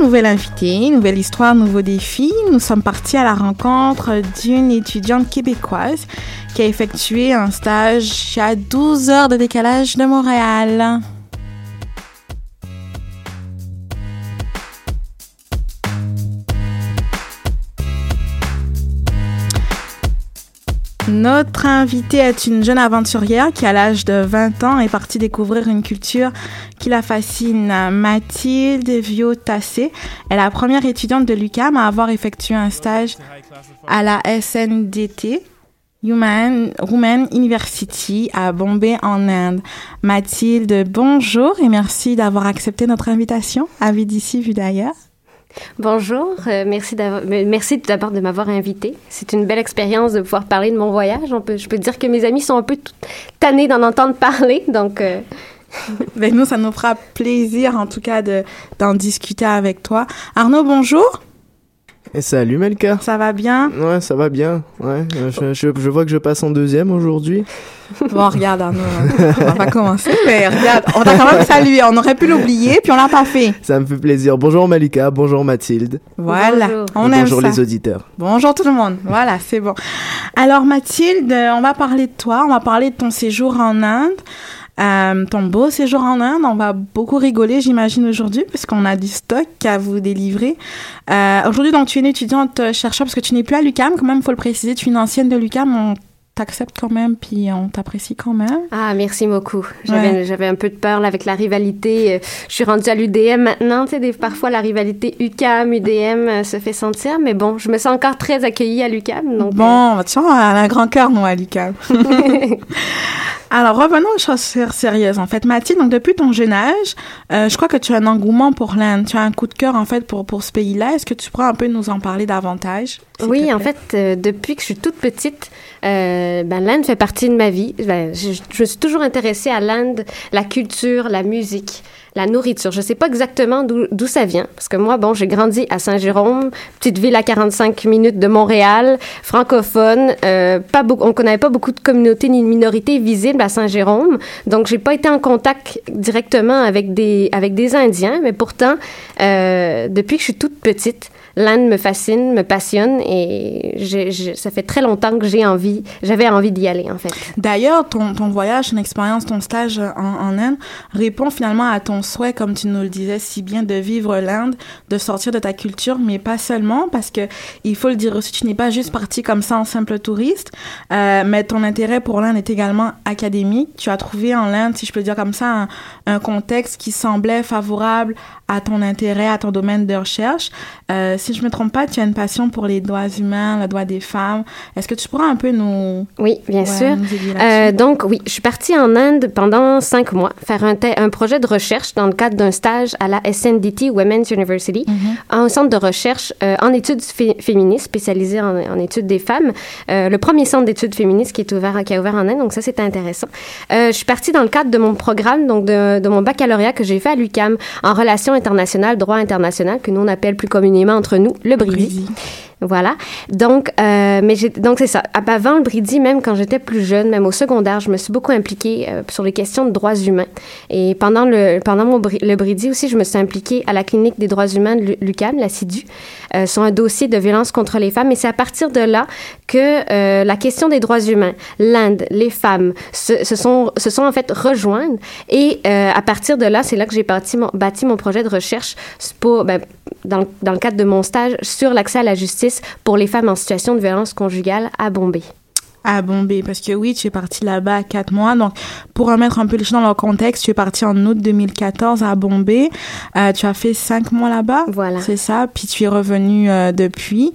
nouvelle invitée, nouvelle histoire, nouveau défi. Nous sommes partis à la rencontre d'une étudiante québécoise qui a effectué un stage à 12 heures de décalage de Montréal. Notre invitée est une jeune aventurière qui, à l'âge de 20 ans, est partie découvrir une culture qui la fascine. Mathilde Viotassé est la première étudiante de l'UCAM à avoir effectué un stage à la SNDT, Human University à Bombay en Inde. Mathilde, bonjour et merci d'avoir accepté notre invitation à d'ici, vue d'ailleurs. Bonjour, euh, merci d'abord de m'avoir invité. C'est une belle expérience de pouvoir parler de mon voyage. Je peux dire que mes amis sont un peu tannés d'en entendre parler, donc. Euh... ben nous, ça nous fera plaisir, en tout cas, de d'en discuter avec toi. Arnaud, bonjour. Et salut Melka. Ça va bien? Ouais, ça va bien. Ouais, je, je, je vois que je passe en deuxième aujourd'hui. Bon, regarde Arnaud, on va pas commencer, mais regarde, on t'a quand même salué. On aurait pu l'oublier, puis on l'a pas fait. Ça me fait plaisir. Bonjour Malika, bonjour Mathilde. Voilà, Bonjour. on aime bonjour ça. les auditeurs. Bonjour tout le monde. Voilà, c'est bon. Alors Mathilde, on va parler de toi, on va parler de ton séjour en Inde. Euh, ton beau séjour en Inde, on va beaucoup rigoler, j'imagine, aujourd'hui, puisqu'on a du stock à vous délivrer. Euh, aujourd'hui, donc, tu es une étudiante chercheur, parce que tu n'es plus à l'UCAM, quand même, faut le préciser, tu es une ancienne de l'UCAM, t'accepte quand même, puis on t'apprécie quand même. Ah, merci beaucoup. J'avais, Ouais. un peu de peur là, avec la rivalité. Euh, Je suis rendue à l'UDM maintenant. Des- parfois la rivalité UCAM, UDM euh, se fait sentir, mais bon, je me sens encore très accueillie à l'UCAM. Donc, euh, Bon, tu vois, on a un grand cœur, nous, à l'UCAM. Alors, revenons aux choses sérieuses. En fait, Mathilde, donc depuis ton jeune âge, euh, je crois que tu as un engouement pour l'Inde. Tu as un coup de cœur, en fait, pour, pour ce pays-là. Est-ce que tu pourrais un peu nous en parler davantage? Oui, en fait, euh, depuis que je suis toute petite, euh, ben, l'Inde fait partie de ma vie. Ben, je, je me suis toujours intéressée à l'Inde, la culture, la musique, la nourriture. Je sais pas exactement d'où ça vient, parce que moi, bon, j'ai grandi à Saint-Jérôme, petite ville à 45 minutes de Montréal, francophone. Euh, pas beaucoup, on connaît pas beaucoup de communautés ni de minorités visibles à Saint-Jérôme, donc j'ai pas été en contact directement avec des avec des Indiens, mais pourtant, euh, depuis que je suis toute petite, l'Inde me fascine, me passionne et j'ai- j'ai- ça fait très longtemps que j'ai envie, j'avais envie d'y aller en fait. D'ailleurs, ton, ton voyage, ton expérience, ton stage en, en Inde répond finalement à ton souhait, comme tu nous le disais si bien, de vivre l'Inde, de sortir de ta culture, mais pas seulement, parce que il faut le dire aussi, tu n'es pas juste parti comme ça en simple touriste, euh, mais ton intérêt pour l'Inde est également académique. Tu as trouvé en l'Inde, si je peux dire comme ça, un, un contexte qui semblait favorable à ton intérêt, à ton domaine de recherche. Euh, si je me trompe pas, tu as une passion pour les droits humains, le droit des femmes. Est-ce que tu pourrais un peu nous Oui, bien Ouais, sûr. Euh, donc, oui, je suis partie en Inde pendant cinq mois faire un, projet de recherche dans le cadre d'un stage à la SNDT Women's University, Mhm. un centre de recherche euh, en études fé- féministes spécialisé en, en études des femmes. Le premier centre d'études féministes qui est ouvert, qui a ouvert en Inde, donc ça c'était intéressant. Je suis partie dans le cadre de mon programme, donc de, de mon baccalauréat que j'ai fait à l'UCAM en relations internationales, droit international, que nous on appelle plus communément entre nous le BRIDI. Voilà. Donc, euh, mais donc c'est ça. Avant le Bridi, même quand j'étais plus jeune, même au secondaire, je me suis beaucoup impliquée euh, sur les questions de droits humains. Et pendant le pendant mon le Bridi aussi, je me suis impliquée à la clinique des droits humains de Lu- l'UQAM, la CIDU, euh, sur un dossier de violence contre les femmes. Et c'est à partir de là que la question des droits humains, l'Inde, les femmes, se, sont se sont en fait rejointes. Et à partir de là, c'est là que j'ai bâti mon, bâti mon projet de recherche pour, ben, dans, le- dans le cadre de mon stage sur l'accès à la justice pour les femmes en situation de violence conjugale à Bombay. À Bombay, parce que oui, tu es parti là-bas quatre mois. Donc, pour remettre un peu les choses dans leur contexte, tu es parti en août 2014 à Bombay. Euh, tu as fait cinq mois là-bas. Voilà. C'est ça. Puis tu es revenu euh, depuis.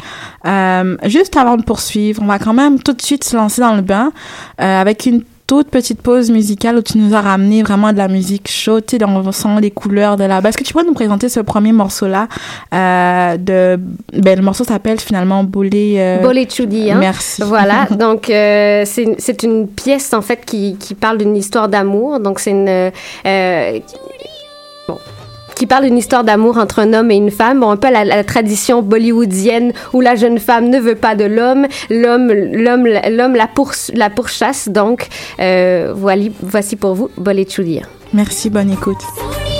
Euh, juste avant de poursuivre, on va quand même tout de suite se lancer dans le bain euh, avec une toute petite pause musicale où tu nous as ramené vraiment de la musique chaude, tu sais, dans le son, les couleurs de là-bas. Est-ce que tu pourrais nous présenter ce premier morceau-là euh, de... Ben, le morceau s'appelle finalement Bolé... Euh... Bolé Chudi, hein? Merci. Voilà, donc euh, c'est une pièce en fait qui, qui parle d'une histoire d'amour. Donc c'est une euh, bon, qui parle d'une histoire d'amour entre un homme et une femme, bon, un peu la, tradition bollywoodienne où la jeune femme ne veut pas de l'homme, l'homme l'homme l'homme la, poursu- la pourchasse. Donc euh, voici pour vous Bolé. Merci, bonne écoute.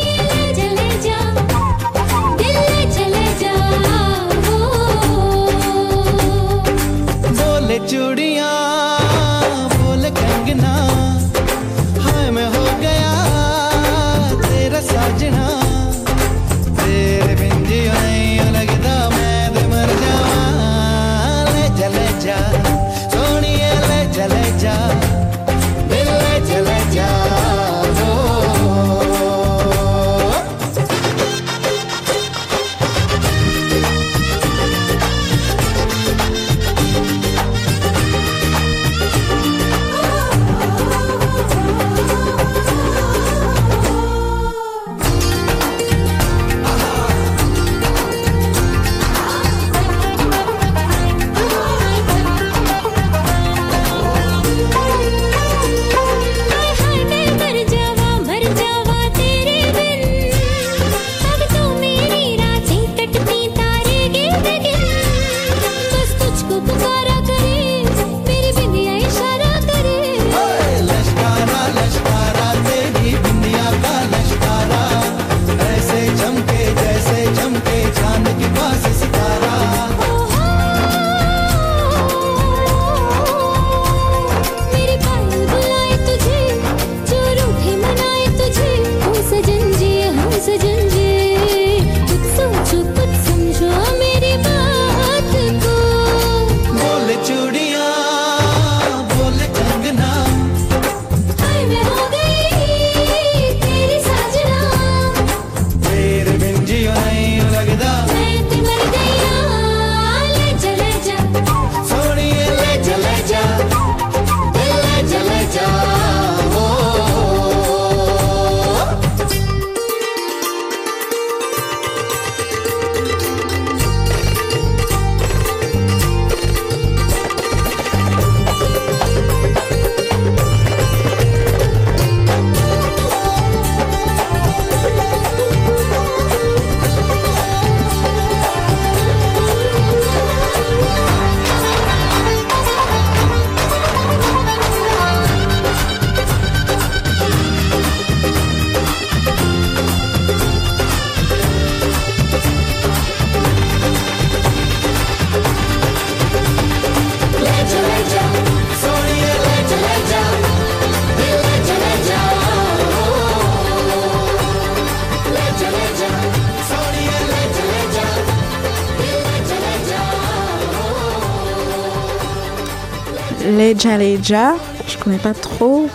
Leja Leja. Je connais pas trop,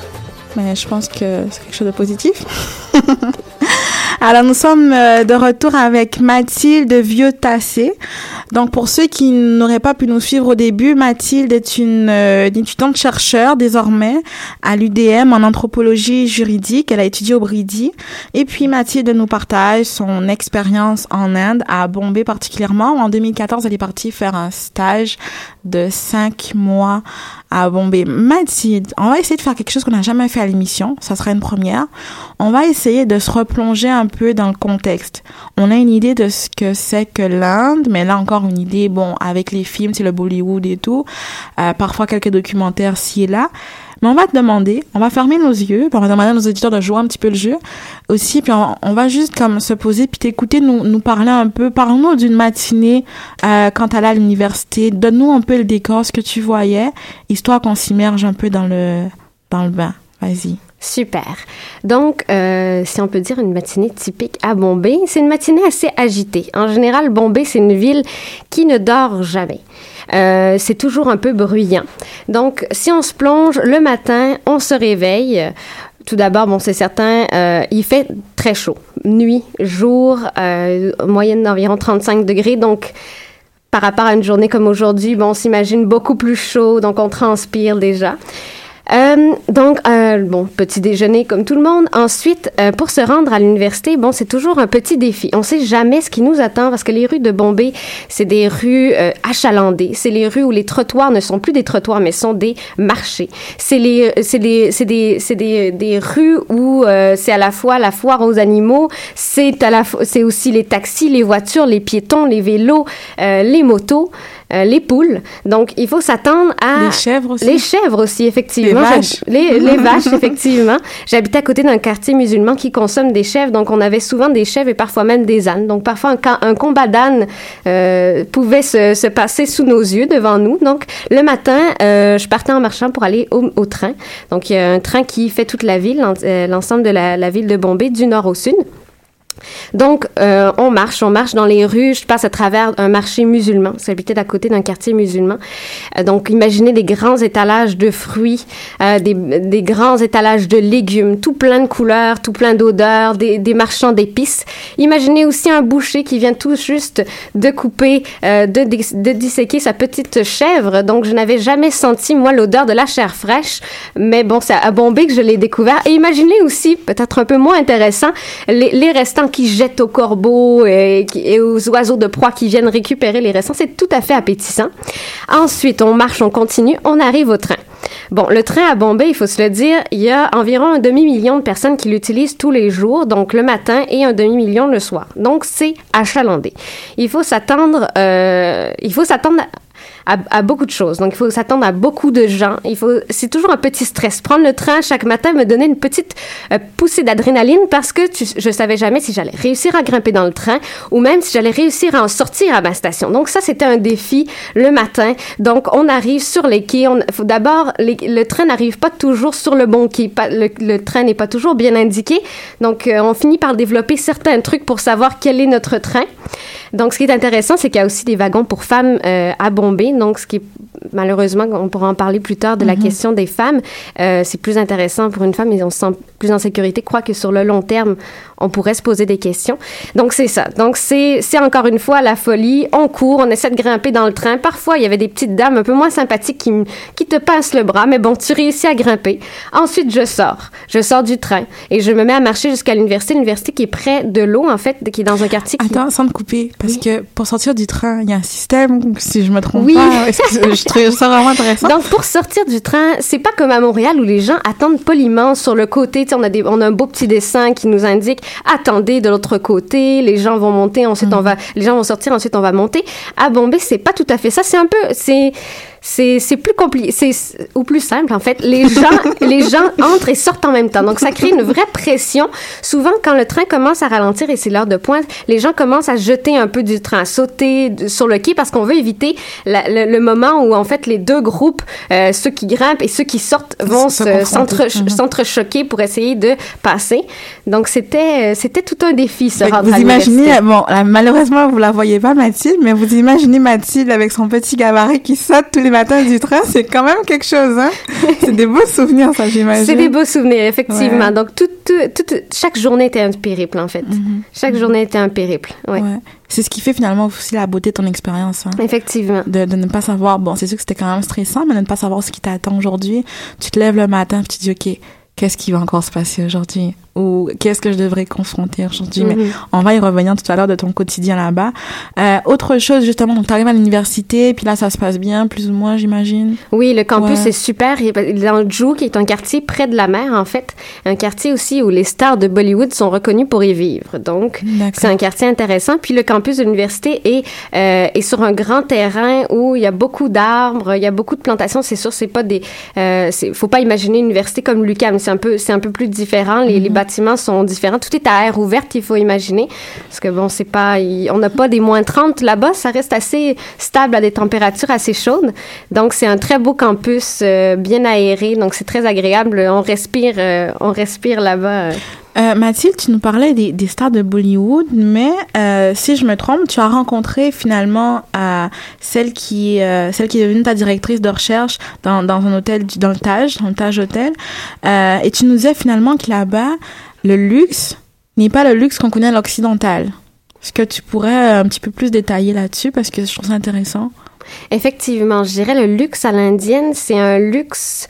mais je pense que c'est quelque chose de positif. Alors, nous sommes euh, de retour avec Mathilde Vieux-Tassé. Donc, pour ceux qui n'auraient pas pu nous suivre au début, Mathilde est une, euh, étudiante chercheur désormais à l'UDM en anthropologie juridique. Elle a étudié au Bridi. Et puis, Mathilde nous partage son expérience en Inde, à Bombay particulièrement. En 2014, elle est partie faire un stage de cinq mois à Bombay. Mathilde, on va essayer de faire quelque chose qu'on n'a jamais fait à l'émission. Ça sera une première. On va essayer de se replonger un peu dans le contexte. On a une idée de ce que c'est que l'Inde, mais là encore une idée, bon, avec les films, c'est le Bollywood et tout. Euh, parfois quelques documentaires ci et là. Mais on va te demander, on va fermer nos yeux, on va demander à nos éditeurs de jouer un petit peu le jeu aussi, puis on, va juste comme se poser, puis t'écouter, nous, nous parler un peu, parle-nous d'une matinée euh, quand t'allais à l'université, donne-nous un peu le décor, ce que tu voyais, histoire qu'on s'immerge un peu dans le, dans le bain. Vas-y. Super. Donc, euh, si on peut dire une matinée typique à Bombay, c'est une matinée assez agitée. En général, Bombay, c'est une ville qui ne dort jamais. Euh, c'est toujours un peu bruyant. Donc, si on se plonge le matin, on se réveille. Tout d'abord, bon, c'est certain, euh, il fait très chaud. Nuit, jour, moyenne d'environ 35 degrés. Donc, par rapport à une journée comme aujourd'hui, bon, on s'imagine beaucoup plus chaud, donc on transpire déjà. Euh, donc, euh, bon, petit déjeuner comme tout le monde. Ensuite, euh, pour se rendre à l'université, bon, c'est toujours un petit défi. On sait jamais ce qui nous attend parce que les rues de Bombay, c'est des rues euh, achalandées. C'est les rues où les trottoirs ne sont plus des trottoirs, mais sont des marchés. C'est c'est des, des, des, rues où euh, c'est à la fois la foire aux animaux, c'est c'est aussi les taxis, les voitures, les piétons, les vélos, les motos. Euh, les poules. Donc, il faut s'attendre à... Les chèvres aussi. Les chèvres aussi, effectivement. Les vaches. Les, les vaches, effectivement. J'habitais à côté d'un quartier musulman qui consomme des chèvres, donc on avait souvent des chèvres et parfois même des ânes. Donc, parfois, un, un combat d'ânes euh, pouvait se, se, passer sous nos yeux, devant nous. Donc, le matin, euh, je partais en marchant pour aller au, au, train. Donc, il y a un train qui fait toute la ville, l'ensemble de la, la ville de Bombay, du nord au sud. Donc, euh, on marche, on marche dans les rues. Je passe à travers un marché musulman. J'habitais à côté d'un quartier musulman. Euh, donc, imaginez des grands étalages de fruits, euh, des, grands étalages de légumes, tout plein de couleurs, tout plein d'odeurs, des, marchands d'épices. Imaginez aussi un boucher qui vient tout juste de couper, de, disséquer sa petite chèvre. Donc, je n'avais jamais senti, moi, l'odeur de la chair fraîche. Mais bon, c'est à Bombay que je l'ai découvert. Et imaginez aussi, peut-être un peu moins intéressant, les restants qui jettent aux corbeaux et, et, aux oiseaux de proie qui viennent récupérer les restants. C'est tout à fait appétissant. Ensuite, on marche, on continue, on arrive au train. Bon, le train à Bombay, il faut se le dire, il y a environ un demi-million de personnes qui l'utilisent tous les jours, donc le matin, et un demi-million le soir. Donc, c'est achalandé. Il faut s'attendre, euh, il faut s'attendre à, à, beaucoup de choses. Donc, il faut s'attendre à beaucoup de gens. Il faut, c'est toujours un petit stress. Prendre le train chaque matin me donnait une petite euh, poussée d'adrénaline parce que tu, je savais jamais si j'allais réussir à grimper dans le train ou même si j'allais réussir à en sortir à ma station. Donc, ça, c'était un défi le matin. Donc, on arrive sur les quais. On, faut d'abord, le train n'arrive pas toujours sur le bon quai. Le, le, train n'est pas toujours bien indiqué. Donc, euh, on finit par développer certains trucs pour savoir quel est notre train. Donc, ce qui est intéressant, c'est qu'il y a aussi des wagons pour femmes euh, à Bombay. Donc, ce qui est malheureusement, on pourra en parler plus tard de la mm -hmm. question des femmes. Euh, c'est plus intéressant pour une femme et on se sent plus en sécurité. Je crois que sur le long terme, on pourrait se poser des questions. Donc, c'est ça. Donc, c'est encore une fois la folie. On court, on essaie de grimper dans le train. Parfois, il y avait des petites dames un peu moins sympathiques qui, qui te pincent le bras, mais bon, tu réussis à grimper. Ensuite, je sors. Je sors du train et je me mets à marcher jusqu'à l'université. L'université qui est près de l'eau, en fait, qui est dans un quartier qui... Attends, sans te couper, parce oui. que pour sortir du train, il y a un système, si je me trompe oui. pas. je trouve ça vraiment intéressant? Donc, pour sortir du train, c'est pas comme à Montréal où les gens attendent poliment sur le côté. Tu sais, on a, des, on a un beau petit dessin qui nous indique attendez de l'autre côté, les gens vont monter, ensuite mm. on va, les gens vont sortir, ensuite on va monter. À Bombay, c'est pas tout à fait ça. C'est un peu, c'est, c'est plus compliqué, c'est ou plus simple en fait. Les gens, les gens entrent et sortent en même temps, donc ça crée une vraie pression. Souvent, quand le train commence à ralentir et c'est l'heure de pointe, les gens commencent à jeter un peu du train, à sauter sur le quai parce qu'on veut éviter la, le, le, moment où en fait les deux groupes, euh, ceux qui grimpent et ceux qui sortent, vont s'entrechoquer pour essayer de passer. Donc c'était c'était tout un défi ce Vous imaginez, bon, là, malheureusement vous la voyez pas Mathilde, mais vous imaginez Mathilde avec son petit gabarit qui saute tous les matin du train, c'est quand même quelque chose, hein? C'est des beaux souvenirs, ça, j'imagine. C'est des beaux souvenirs, effectivement. Donc, toute, toute, chaque journée était un périple, en fait. Mm-hmm. Chaque journée était un périple, ouais. ouais. C'est ce qui fait finalement aussi la beauté de ton expérience. Hein. Effectivement. De, de, ne pas savoir, bon, c'est sûr que c'était quand même stressant, mais de ne pas savoir ce qui t'attend aujourd'hui. Tu te lèves le matin, puis tu te dis, OK, qu'est-ce qui va encore se passer aujourd'hui? Ou qu'est-ce que je devrais confronter aujourd'hui. Mais mhm. on va y revenir tout à l'heure de ton quotidien là-bas. Euh, autre chose, justement, donc tu arrives à l'université, puis là, ça se passe bien, plus ou moins, j'imagine? Oui, le campus est super. Il est dans Jou, qui est un quartier près de la mer, en fait. Un quartier aussi où les stars de Bollywood sont reconnues pour y vivre. Donc, c'est un quartier intéressant. Puis le campus de l'université est, euh, est sur un grand terrain où il y a beaucoup d'arbres, il y a beaucoup de plantations. C'est sûr, c'est pas des... Euh, faut pas imaginer une université comme l'UQAM. C'est un peu, un peu plus différent. Les, les mhm bâtiments sont différents. Tout est à air ouverte, il faut imaginer. Parce que bon, pas, on n'a pas des moins 30 là-bas. Ça reste assez stable à des températures assez chaudes. Donc, c'est un très beau campus, euh, bien aéré. Donc, c'est très agréable. On respire, euh, on respire là-bas. Euh, Mathilde, tu nous parlais des, stars de Bollywood, mais euh, si je me trompe, tu as rencontré finalement euh, celle qui celle qui est devenue ta directrice de recherche dans, dans un hôtel dans le Taj, dans le Taj Hotel, et tu nous disais finalement que là-bas le luxe n'est pas le luxe qu'on connaît à l'occidental. Est-ce que tu pourrais un petit peu plus détailler là-dessus? Parce que je trouve ça intéressant. Effectivement, je dirais le luxe à l'indienne, c'est un luxe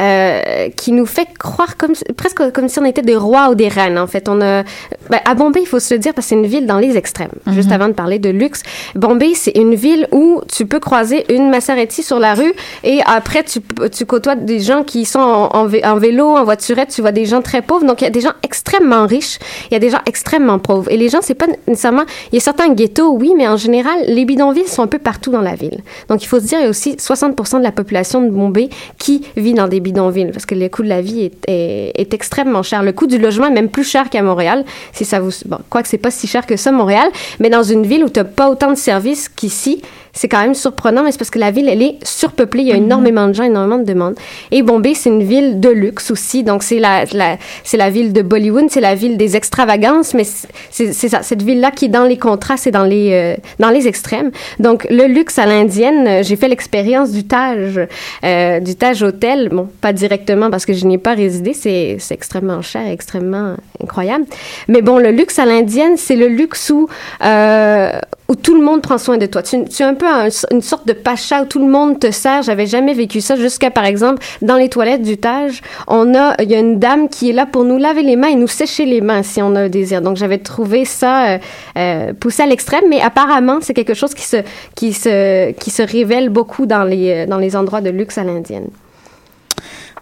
euh, qui nous fait croire comme presque comme si on était des rois ou des reines. En fait, on a ben, à Bombay, il faut se le dire parce que c'est une ville dans les extrêmes. Juste mhm. avant de parler de luxe, Bombay, c'est une ville où tu peux croiser une Maserati sur la rue et après tu, tu côtoies des gens qui sont en, en, vélo, en voiturette. Tu vois des gens très pauvres. Donc il y a des gens extrêmement riches, il y a des gens extrêmement pauvres. Et les gens, c'est pas nécessairement. Il y a certains ghettos, oui, mais en général, les bidonvilles sont un peu partout dans la ville. Donc il faut se dire, il y a aussi 60% de la population de Bombay qui vit dans des bidonville parce que le coût de la vie est, est, extrêmement cher. Le coût du logement est même plus cher qu'à Montréal. Si ça vous, bon, quoi que c'est pas si cher que ça, Montréal, mais dans une ville où tu n'as pas autant de services qu'ici, c'est quand même surprenant, mais c'est parce que la ville, elle est surpeuplée. Il y a mhm. énormément de gens, énormément de demandes. Et Bombay, c'est une ville de luxe aussi. Donc, c'est la, la c'est la ville de Bollywood, c'est la ville des extravagances, mais c'est ça, cette ville-là qui est dans les contrastes et dans les, euh, dans les extrêmes. Donc, le luxe à l'indienne, euh, j'ai fait l'expérience du Taj, euh, du Taj Hotel. Bon, pas directement parce que je n'y ai pas résidé. C'est extrêmement cher, extrêmement incroyable. Mais bon, le luxe à l'indienne, c'est le luxe où, euh, où tout le monde prend soin de toi. Tu, es un peu une sorte de pacha où tout le monde te sert. J'avais jamais vécu ça jusqu'à, par exemple, dans les toilettes du Tage, on a, il y a une dame qui est là pour nous laver les mains et nous sécher les mains si on a un désir. Donc, j'avais trouvé ça euh, euh, poussé à l'extrême, mais apparemment, c'est quelque chose qui se, qui se, qui se révèle beaucoup dans les, dans les endroits de luxe à l'indienne.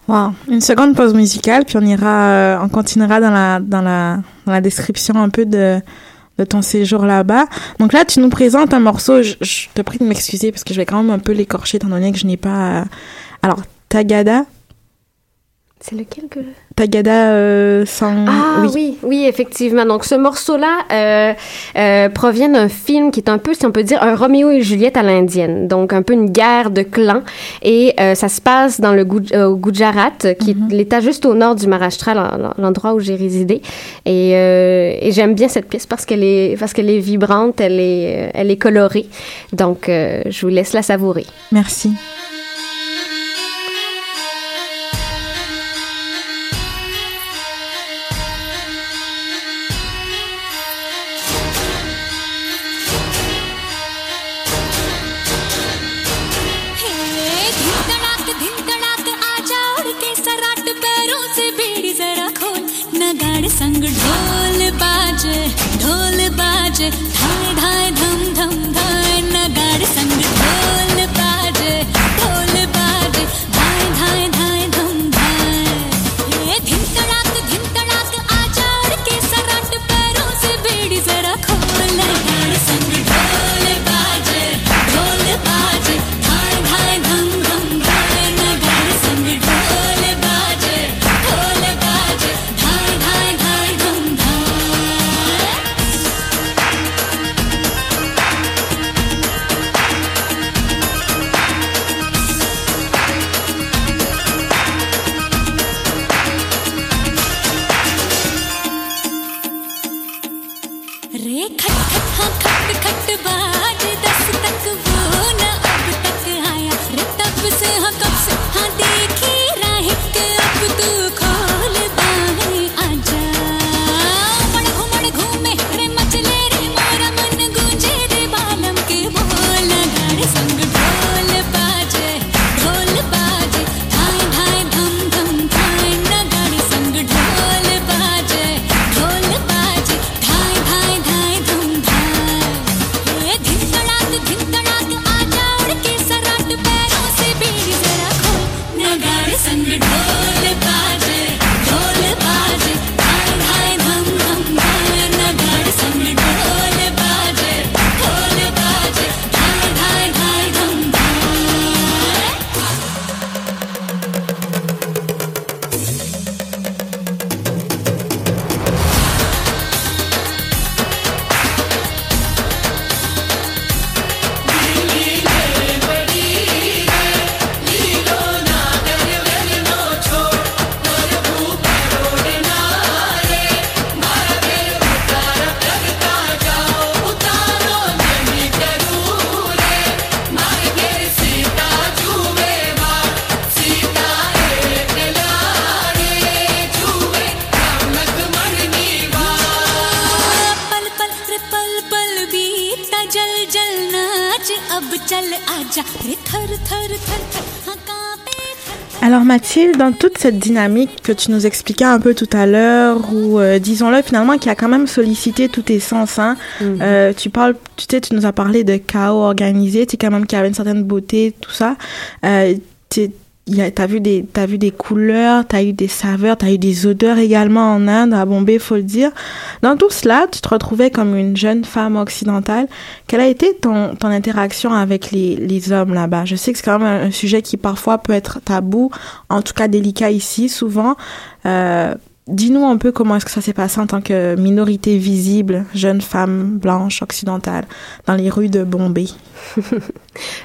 Wow. Une seconde pause musicale, puis on ira, euh, on continuera dans la, dans la, dans la description un peu de ton séjour là-bas. Donc là, tu nous présentes un morceau, je, te prie de m'excuser parce que je vais quand même un peu l'écorcher étant donné que je n'ai pas... Euh, alors, Tagada, c'est lequel que... Tagada euh, sans... Ah oui. oui. effectivement. Donc ce morceau-là euh, euh, provient d'un film qui est un peu, si on peut dire, un Roméo et Juliette à l'indienne. Donc un peu une guerre de clans. Et euh, ça se passe dans le au Gujarat, qui est mhm. l'état juste au nord du Maharashtra, l'endroit où j'ai résidé. Et, et j'aime bien cette pièce parce qu'elle est, parce qu'elle est vibrante, elle est, elle est colorée. Donc je vous laisse la savourer. Merci. संग ढोल बाजे ढोल बाजे ढाई ढाई धम धम धाय नगाड़ संग ढोल Alors Mathilde, dans toute cette dynamique que tu nous expliquais un peu tout à l'heure, où euh, disons-le finalement qui a quand même sollicité tous tes sens, hein, euh, tu parles, tu sais, tu nous as parlé de chaos organisé, tu sais quand même qui avait une certaine beauté, tout ça. Euh, T'as vu des, t'as vu des couleurs, t'as eu des saveurs, t'as eu des odeurs également en Inde, à Bombay, faut le dire. Dans tout cela, tu te retrouvais comme une jeune femme occidentale. Quelle a été ton, ton interaction avec les, les hommes là-bas? Je sais que c'est quand même un sujet qui parfois peut être tabou, en tout cas délicat ici, souvent. Euh, Dis-nous un peu comment est-ce que ça s'est passé en tant que minorité visible, jeune femme blanche occidentale, dans les rues de Bombay.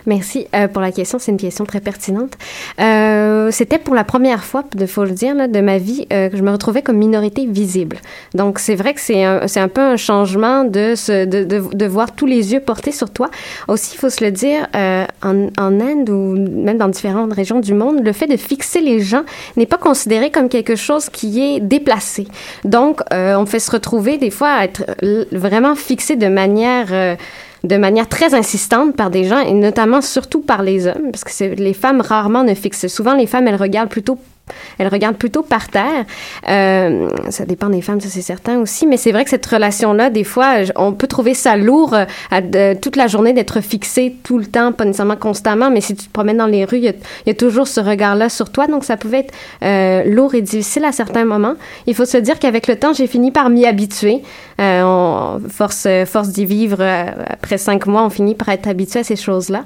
Merci euh, pour la question. C'est une question très pertinente. Euh, C'était pour la première fois, de faut le dire, là, de ma vie euh, que je me retrouvais comme minorité visible. Donc, c'est vrai que c'est un, un peu un changement de, se, de, de, de voir tous les yeux portés sur toi. Aussi, il faut se le dire, euh, en, en Inde ou même dans différentes régions du monde, le fait de fixer les gens n'est pas considéré comme quelque chose qui est déplacé. Donc, euh, on fait se retrouver des fois à être vraiment fixé de manière... de manière très insistante par des gens et notamment surtout par les hommes parce que les femmes rarement ne fixent. Souvent les femmes elles regardent plutôt elles regardent plutôt par terre. Euh, ça dépend des femmes, ça c'est certain aussi, mais c'est vrai que cette relation-là, des fois, on peut trouver ça lourd euh, toute la journée d'être fixé tout le temps, pas nécessairement constamment, mais si tu te promènes dans les rues, il y a, toujours ce regard-là sur toi, donc ça pouvait être euh, lourd et difficile à certains moments. Il faut se dire qu'avec le temps, j'ai fini par m'y habituer. Force, force d'y vivre, après cinq mois, on finit par être habitué à ces choses-là.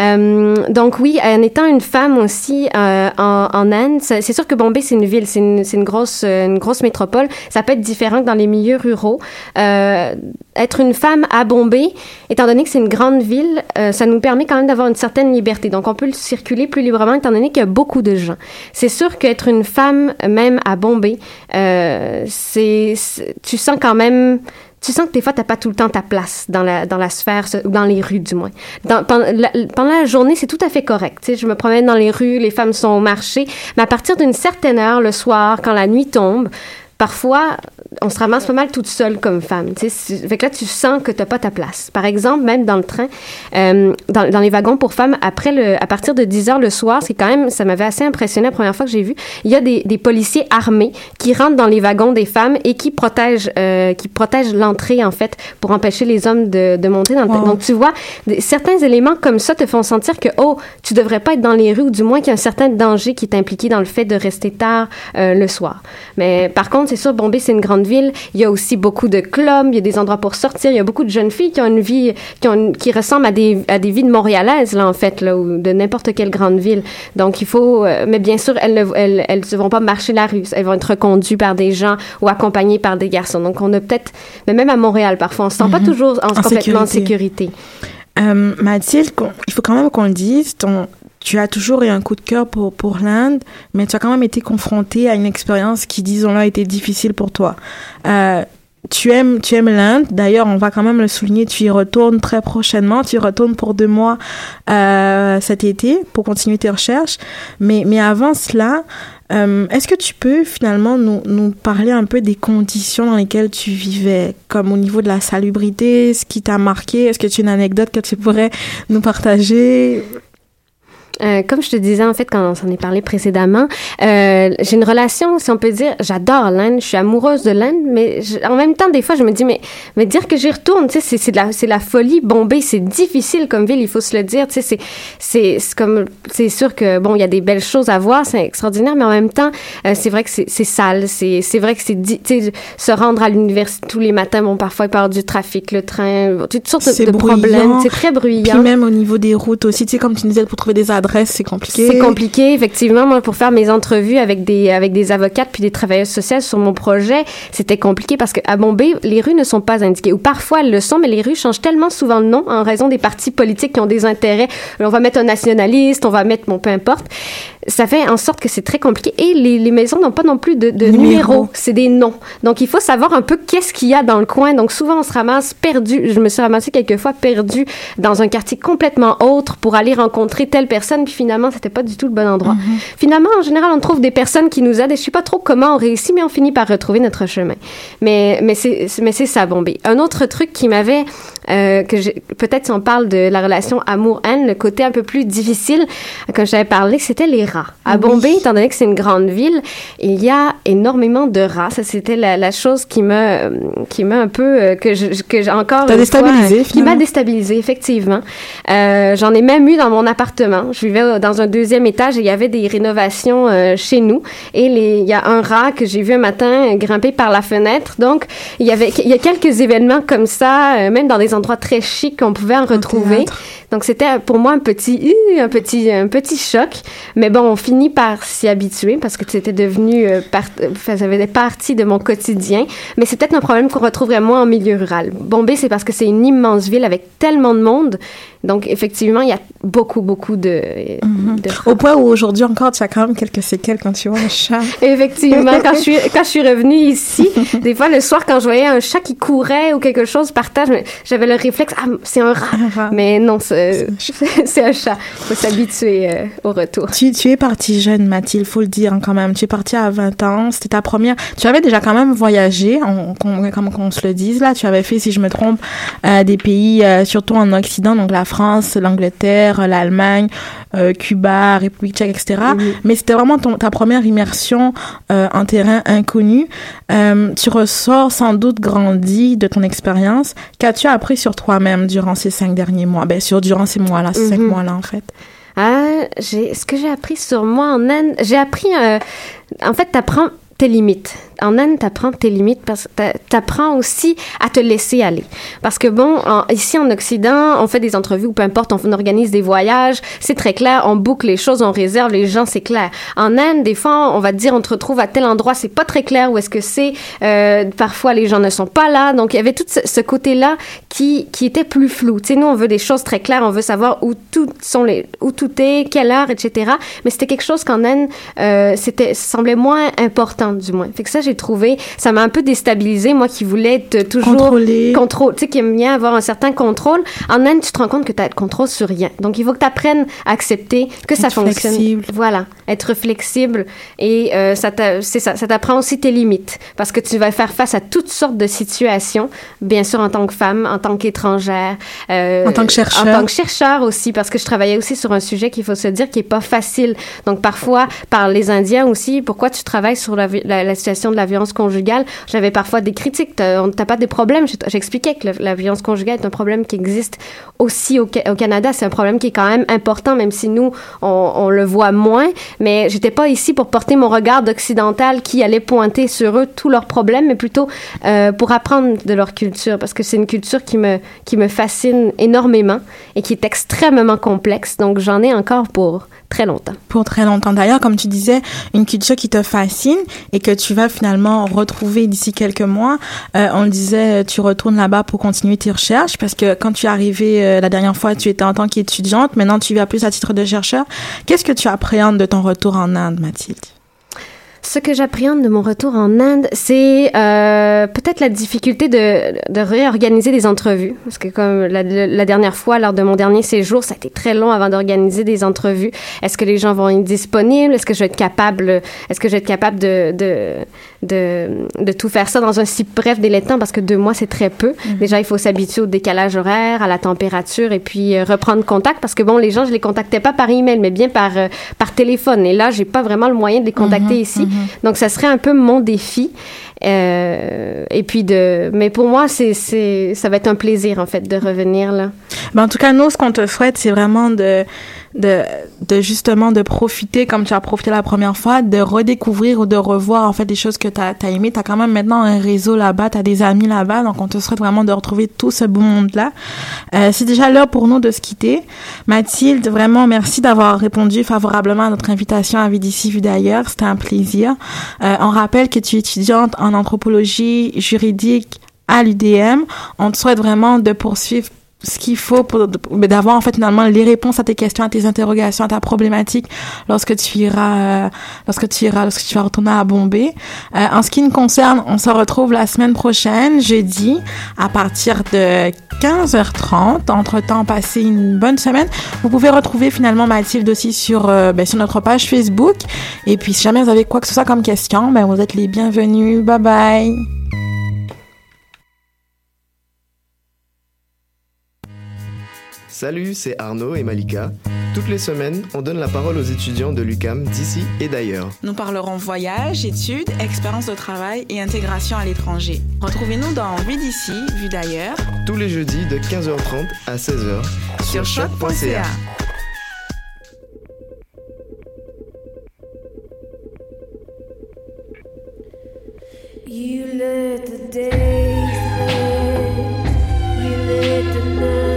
Euh, donc oui, en étant une femme aussi euh, en, Inde, c'est sûr que Bombay c'est une ville, c'est euh, une grosse métropole. Ça peut être différent que dans les milieux ruraux. Être une femme à Bombay, étant donné que c'est une grande ville, ça nous permet quand même d'avoir une certaine liberté. Donc on peut circuler plus librement étant donné qu'il y a beaucoup de gens. C'est sûr qu'être une femme même à Bombay, c'est- tu sens quand même tu sens que des fois, tu n'as pas tout le temps ta place dans la, dans la sphère, ou dans les rues du moins. Dans- pendant, la, pendant la journée, c'est tout à fait correct. Tu sais, je me promène dans les rues, les femmes sont au marché, mais à partir d'une certaine heure, le soir, quand la nuit tombe, parfois, on se ramasse pas mal toute seule comme femme. Fait que là, tu sens que tu n'as pas ta place. Par exemple, même dans le train, euh, dans, dans les wagons pour femmes, après le, à partir de 10 heures le soir, c'est quand même, ça m'avait assez impressionné la première fois que j'ai vu, il y a des, des policiers armés qui rentrent dans les wagons des femmes et qui protègent, euh, qui protègent l'entrée, en fait, pour empêcher les hommes de, de monter dans le train. Wow. Donc, tu vois, certains éléments comme ça te font sentir que, oh, tu devrais pas être dans les rues, ou du moins qu'il y a un certain danger qui est impliqué dans le fait de rester tard euh, le soir. Mais par contre, c'est sûr, Bombay, c'est une grande ville. Il y a aussi beaucoup de clubs, il y a des endroits pour sortir. Il y a beaucoup de jeunes filles qui ont une vie, qui, ont une- qui ressemblent à des, à des vies de Montréalaises, là, en fait, là, ou de n'importe quelle grande ville. Donc, il faut, euh, mais bien sûr, elles ne elles, elles ne vont pas marcher la rue. Elles vont être reconduites par des gens ou accompagnées par des garçons. Donc, on a peut-être, mais même à Montréal, parfois, on se sent pas toujours en, complètement en sécurité. Euh, Mathilde, il faut quand même qu'on le dise, ton, tu as toujours eu un coup de cœur pour, pour l'Inde, mais tu as quand même été confrontée à une expérience qui, disons-le, a été difficile pour toi. Euh, tu aimes, tu aimes l'Inde. D'ailleurs, on va quand même le souligner. Tu y retournes très prochainement. Tu y retournes pour deux mois euh, cet été pour continuer tes recherches. Mais, mais avant cela, euh, est-ce que tu peux finalement nous, nous parler un peu des conditions dans lesquelles tu vivais, comme au niveau de la salubrité, ce qui t'a marqué? Est-ce que tu as une anecdote que tu pourrais nous partager? Euh, comme je te disais, en fait, quand on s'en est parlé précédemment, euh, j'ai une relation, si on peut dire, j'adore l'Inde, je suis amoureuse de l'Inde, mais je- en même temps, des fois, je me dis, mais, mais dire que j'y retourne, tu sais, c'est- de la, la folie. Bombay, c'est difficile comme ville, il faut se le dire, tu sais, c'est, comme, c'est sûr que, bon, il y a des belles choses à voir, c'est extraordinaire, mais en même temps, euh, c'est vrai que c'est, sale, c'est, vrai que c'est, tu sais, se rendre à l'université tous les matins, bon, parfois, il avoir du trafic, le train, toutes sortes de, de problèmes, c'est très bruyant. Puis même au niveau des routes aussi, tu sais, comme tu disais, pour trouver des adresses, c'est compliqué. C'est compliqué, effectivement. Moi, pour faire mes entrevues avec des, avec des avocates puis des travailleuses sociales sur mon projet, c'était compliqué parce qu'à Bombay, les rues ne sont pas indiquées. Ou parfois, elles le sont, mais les rues changent tellement souvent de nom en raison des partis politiques qui ont des intérêts. On va mettre un nationaliste, on va mettre, bon, peu importe. Ça fait en sorte que c'est très compliqué. Et les, les maisons n'ont pas non plus de, de Numéro. numéros, c'est des noms. Donc, il faut savoir un peu qu'est-ce qu'il y a dans le coin. Donc, souvent, on se ramasse perdu. Je me suis ramassée quelquefois perdu dans un quartier complètement autre pour aller rencontrer telle personne, puis finalement, c'était pas du tout le bon endroit. Finalement, en général, on trouve des personnes qui nous aident et je sais pas trop comment on réussit, mais on finit par retrouver notre chemin. Mais, mais c'est, ça, Bombay. Un autre truc qui m'avait, euh, que peut-être si on parle de la relation amour-haine, le côté un peu plus difficile, comme j'avais parlé, c'était les rats. À Bombay, étant donné que c'est une grande ville, il y a énormément de rats. Ça, c'était la, la chose qui m'a, qui m'a un peu, euh, que je- que encore. T'a une fois, déstabilisé, euh, Qui m'a finalement? déstabilisée, effectivement. Euh, J'en ai même eu dans mon appartement. Je vivais dans un deuxième étage et il y avait des rénovations euh, chez nous. Et les- il y a un rat que j'ai vu un matin grimper par la fenêtre. Donc, il y avait, il y a quelques événements comme ça, euh, même dans des endroits très chics qu'on pouvait en retrouver. Donc, c'était euh, pour moi un petit, Ih un petit, un petit choc. Mais bon, on finit par s'y habituer parce que c'était devenu, euh, part- euh, ça faisait partie de mon quotidien. Mais c'est peut-être un problème qu'on retrouverait moins en milieu rural. Bombay, c'est parce que c'est une immense ville avec tellement de monde. Donc, effectivement, il y a beaucoup, beaucoup de, de Au point où aujourd'hui encore, tu as quand même quelques séquelles quand tu vois un chat. Effectivement, quand je suis quand je suis revenue ici, des fois le soir quand je voyais un chat qui courait ou quelque chose par terre, je- j'avais le réflexe ah c'est un rat. Un rat. Mais non, c'est c'est un chat. Faut s'habituer euh, au retour. Tu, es partie jeune, Mathilde, faut le dire hein, quand même. Tu es partie à 20 ans, c'était ta première. Tu avais déjà quand même voyagé, on, comme qu'on se le dise là. Tu avais fait, si je me trompe, euh, des pays, euh, surtout en Occident, donc la France, l'Angleterre, l'Allemagne, euh, Cuba, République tchèque, etc. Mais c'était vraiment ton, ta première immersion euh, en terrain inconnu. Euh, tu ressors sans doute grandi de ton expérience. Qu'as-tu appris sur toi-même durant ces cinq derniers mois? Ben, sur durant ces mois-là, ces cinq Mhm. mois-là en fait. Ah, j'ai ce que j'ai appris sur moi en Inde, j'ai appris en fait t'apprends tes limites. En Inde, t'apprends tes limites parce t'apprends aussi à te laisser aller. Parce que bon, ici en Occident, on fait des entrevues ou peu importe, on, organise des voyages, c'est très clair, on boucle les choses, on réserve les gens, c'est clair. En Inde, des fois, on va te dire, on te retrouve à tel endroit, c'est pas très clair où est-ce que c'est. Euh, parfois, les gens ne sont pas là. Donc, il y avait tout ce, côté-là qui, qui était plus flou. Tu sais, nous, on veut des choses très claires, on veut savoir où tout, sont les, où tout est, quelle heure, etc. Mais c'était quelque chose qu'en Inde, euh, c'était, semblait moins important, du moins. Fait que ça, j'ai trouvé, ça m'a un peu déstabilisé, moi qui voulais être toujours Contrôler. contrôle, tu sais, qui aime bien avoir un certain contrôle. En Inde, tu te rends compte que tu as le contrôle sur rien. Donc, il faut que tu apprennes à accepter que ça fonctionne. flexible. Voilà, être flexible et euh, ça t'apprend aussi tes limites parce que tu vas faire face à toutes sortes de situations, bien sûr en tant que femme, en tant qu'étrangère, euh, En tant que chercheur. en tant que chercheur aussi parce que je travaillais aussi sur un sujet qu'il faut se dire qui est pas facile. Donc parfois par les Indiens aussi, pourquoi tu travailles sur la, la, la situation de la violence conjugale J'avais parfois des critiques. T'as pas des problèmes? J'expliquais que la violence conjugale est un problème qui existe aussi au, Ca- au Canada. C'est un problème qui est quand même important, même si nous on, on le voit moins. Mais j'étais pas ici pour porter mon regard d'occidental qui allait pointer sur eux tous leurs problèmes, mais plutôt euh, pour apprendre de leur culture, parce que c'est une culture qui me qui me fascine énormément et qui est extrêmement complexe. Donc j'en ai encore pour très longtemps. pour très longtemps. D'ailleurs, comme tu disais, une culture qui te fascine et que tu vas finalement retrouver d'ici quelques mois. Euh, on disait, tu retournes là-bas pour continuer tes recherches parce que quand tu es arrivée euh, la dernière fois, tu étais en tant qu'étudiante. Maintenant, tu vas plus à titre de chercheur. Qu'est-ce que tu appréhendes de ton retour en Inde, Mathilde? Ce que j'appréhende de mon retour en Inde, c'est euh, peut-être la difficulté de, de réorganiser des entrevues. Parce que comme la, la dernière fois, lors de mon dernier séjour, ça a été très long avant d'organiser des entrevues. Est-ce que les gens vont être disponibles? Est-ce que je vais être capable, est-ce que je vais être capable de, de, de, de tout faire ça dans un si bref délai de temps? Parce que deux mois, c'est très peu. Déjà, il faut s'habituer au décalage horaire, à la température et puis euh, reprendre contact. Parce que bon, les gens, je les contactais pas par email, mais bien par, euh, par téléphone. Et là, j'ai pas vraiment le moyen de les contacter ici. Donc, ça serait un peu mon défi. Euh, et puis de, mais pour moi, c'est, c'est, ça va être un plaisir en fait de revenir là. Ben, en tout cas, nous, ce qu'on te souhaite, c'est vraiment de, de, de justement de profiter, comme tu as profité la première fois, de redécouvrir ou de revoir en fait des choses que tu as, aimées. Tu as quand même maintenant un réseau là-bas, tu as des amis là-bas, donc on te souhaite vraiment de retrouver tout ce beau monde-là. Euh, c'est déjà l'heure pour nous de se quitter. Mathilde, vraiment, merci d'avoir répondu favorablement à notre invitation à Vie d'ici, Vue d'ailleurs. C'était un plaisir. Euh, on rappelle que tu es étudiante anthropologie juridique à l'UDM. On te souhaite vraiment de poursuivre ce qu'il faut pour d'avoir en fait finalement les réponses à tes questions, à tes interrogations, à ta problématique lorsque tu iras euh, lorsque tu iras lorsque tu vas retourner à Bombay. Euh, en ce qui nous concerne, on se retrouve la semaine prochaine, jeudi, à partir de 15h30. Entre-temps, passez une bonne semaine. Vous pouvez retrouver finalement Mathilde aussi sur euh, ben, sur notre page Facebook. Et puis si jamais vous avez quoi que ce soit comme question, ben vous êtes les bienvenus. Bye bye. Salut, c'est Arnaud et Malika. Toutes les semaines, on donne la parole aux étudiants de l'UCAM d'ici et d'ailleurs. Nous parlerons voyage, études, expérience de travail et intégration à l'étranger. Retrouvez-nous dans Vue d'ici, Vue d'ailleurs, Tous les jeudis de 15h30 à 16h sur choc.ca. You let the day fade, you let the night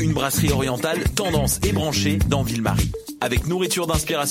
Une brasserie orientale, tendance et branchée dans Ville-Marie. Avec nourriture d'inspiration